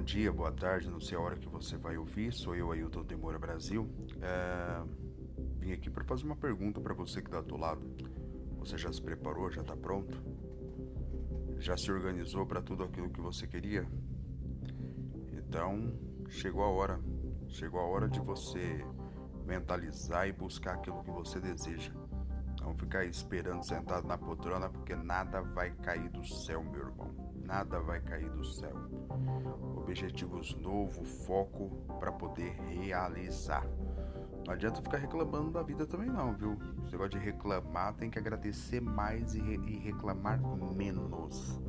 bom dia, boa tarde, não sei a hora que você vai ouvir. Sou eu, Ailton Demora Brasil. É... Vim aqui para fazer uma pergunta para você que está do lado. Você já se preparou? Já está pronto? Já se organizou para tudo aquilo que você queria? Então, chegou a hora. Chegou a hora de você mentalizar e buscar aquilo que você deseja. Não ficar esperando sentado na poltrona, porque nada vai cair do céu, meu irmão. Nada vai cair do céu. Objetivos novos, foco para poder realizar. Não adianta ficar reclamando da vida também não, viu? Você gosta de reclamar, tem que agradecer mais e, re e reclamar menos.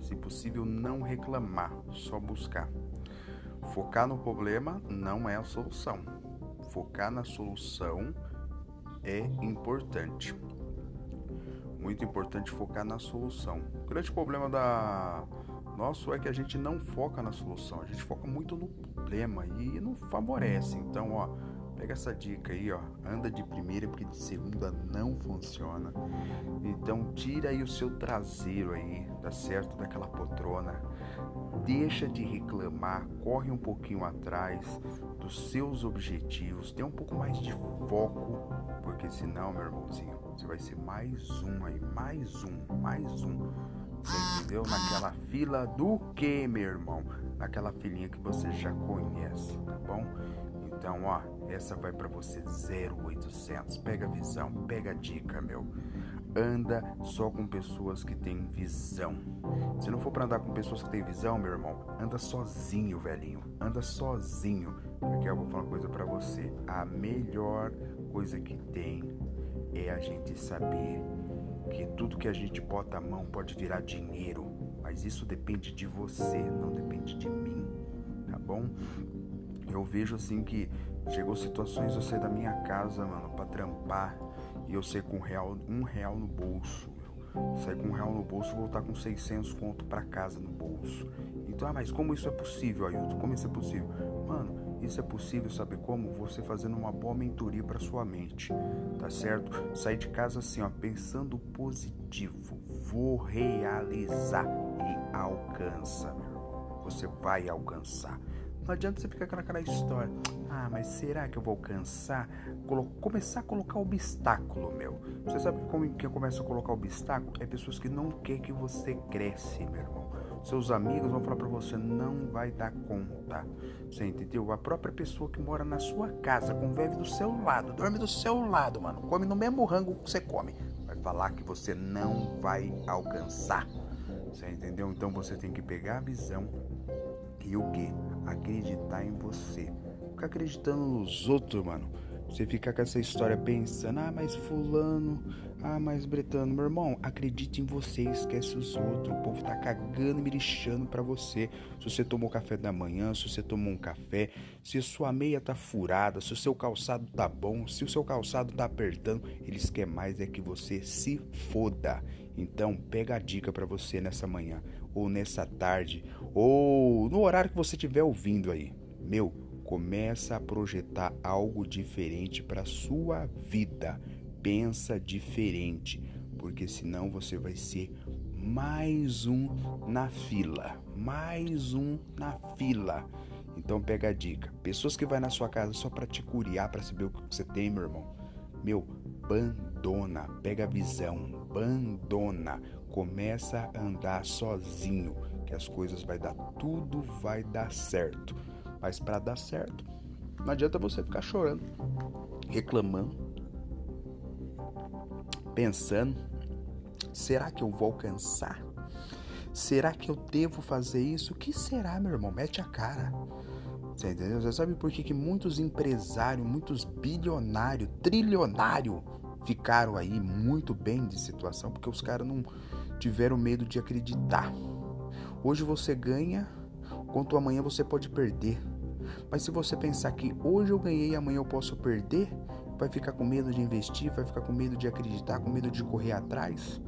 Se possível, não reclamar, só buscar. Focar no problema não é a solução. Focar na solução é importante. Muito importante focar na solução. O grande problema da nosso é que a gente não foca na solução, a gente foca muito no problema e não favorece. Então, ó, pega essa dica aí, ó, anda de primeira porque de segunda não funciona. Então, tira aí o seu traseiro aí, tá certo, daquela poltrona. Deixa de reclamar, corre um pouquinho atrás dos seus objetivos, tem um pouco mais de foco, porque senão, meu irmãozinho, você vai ser mais um aí, mais um, mais um. Entendeu? Naquela fila do que, meu irmão? Naquela filinha que você já conhece, tá bom? Então, ó, essa vai para você 0800. Pega a visão, pega a dica, meu. Anda só com pessoas que têm visão. Se não for para andar com pessoas que têm visão, meu irmão, anda sozinho, velhinho. Anda sozinho. Porque eu vou falar uma coisa para você. A melhor coisa que tem é a gente saber que tudo que a gente bota a mão pode virar dinheiro, mas isso depende de você, não depende de mim, tá bom? Eu vejo assim que chegou situações eu sair da minha casa, mano, para trampar e eu sair com real, um real no bolso. Sair com um real no bolso e voltar com 600 conto para casa no bolso. Então, ah, mas como isso é possível, Ailton? Como isso é possível? Mano, isso é possível, sabe como? Você fazendo uma boa mentoria para sua mente, tá certo? Sair de casa assim, ó, pensando positivo. Vou realizar e alcança, meu irmão. Você vai alcançar. Não adianta você ficar com aquela história. Ah, mas será que eu vou alcançar? Começar a colocar obstáculo, meu. Você sabe como que eu começo a colocar obstáculo? É pessoas que não querem que você cresce, meu irmão. Seus amigos vão falar para você, não vai dar conta. Você entendeu? A própria pessoa que mora na sua casa, convive do seu lado, dorme do seu lado, mano, come no mesmo rango que você come, vai falar que você não vai alcançar. Você entendeu? Então você tem que pegar a visão e o que? Acreditar em você. Ficar acreditando nos outros, mano você fica com essa história pensando, ah, mas fulano, ah, mas bretano, meu irmão, acredite em você, esquece os outros. O povo tá cagando, me lixando pra você. Se você tomou café da manhã, se você tomou um café, se sua meia tá furada, se o seu calçado tá bom, se o seu calçado tá apertando, eles querem mais é que você se foda. Então, pega a dica para você nessa manhã, ou nessa tarde, ou no horário que você estiver ouvindo aí. Meu, começa a projetar algo diferente para sua vida. Pensa diferente, porque senão você vai ser mais um na fila, mais um na fila. Então pega a dica. Pessoas que vai na sua casa só para te curiar, para saber o que você tem, meu irmão. Meu, abandona, pega a visão, abandona, começa a andar sozinho, que as coisas vai dar tudo vai dar certo. Mas para dar certo, não adianta você ficar chorando, reclamando, pensando: será que eu vou alcançar? Será que eu devo fazer isso? O que será, meu irmão? Mete a cara. Você entendeu? Você sabe por que, que muitos empresários, muitos bilionários, trilionários ficaram aí muito bem de situação? Porque os caras não tiveram medo de acreditar. Hoje você ganha quanto amanhã você pode perder. Mas se você pensar que hoje eu ganhei e amanhã eu posso perder, vai ficar com medo de investir, vai ficar com medo de acreditar, com medo de correr atrás,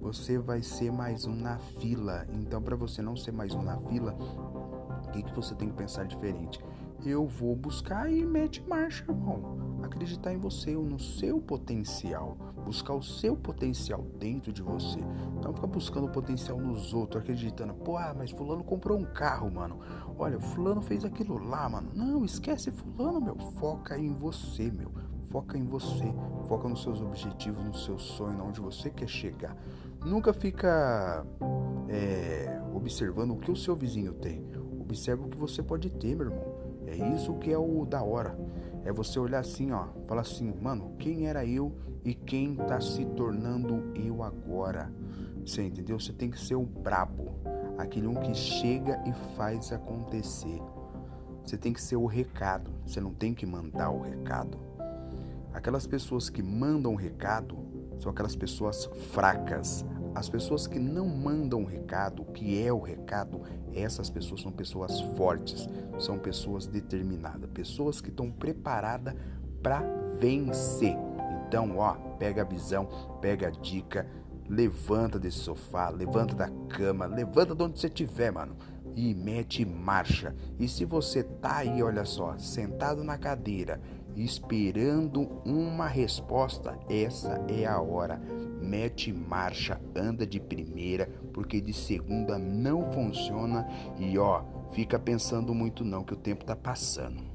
você vai ser mais um na fila. Então, para você não ser mais um na fila, o que, que você tem que pensar diferente? eu vou buscar e mete marcha, irmão. Acreditar em você, no seu potencial. Buscar o seu potencial dentro de você. Não ficar buscando o potencial nos outros, acreditando, pô, ah, mas fulano comprou um carro, mano. Olha, fulano fez aquilo lá, mano. Não, esquece fulano, meu. Foca em você, meu. Foca em você. Foca nos seus objetivos, no seu sonho, onde você quer chegar. Nunca fica é, observando o que o seu vizinho tem. Observa o que você pode ter, meu irmão. É isso que é o da hora. É você olhar assim, ó, falar assim, mano, quem era eu e quem tá se tornando eu agora? Você entendeu? Você tem que ser o brabo, aquele um que chega e faz acontecer. Você tem que ser o recado, você não tem que mandar o recado. Aquelas pessoas que mandam recado são aquelas pessoas fracas, as pessoas que não mandam o recado, que é o recado, essas pessoas são pessoas fortes, são pessoas determinadas, pessoas que estão preparadas para vencer. Então, ó, pega a visão, pega a dica, levanta desse sofá, levanta da cama, levanta de onde você estiver, mano, e mete marcha. E se você tá aí, olha só, sentado na cadeira, esperando uma resposta, essa é a hora. Mete marcha, anda de primeira, porque de segunda não funciona. E ó, fica pensando muito não que o tempo tá passando.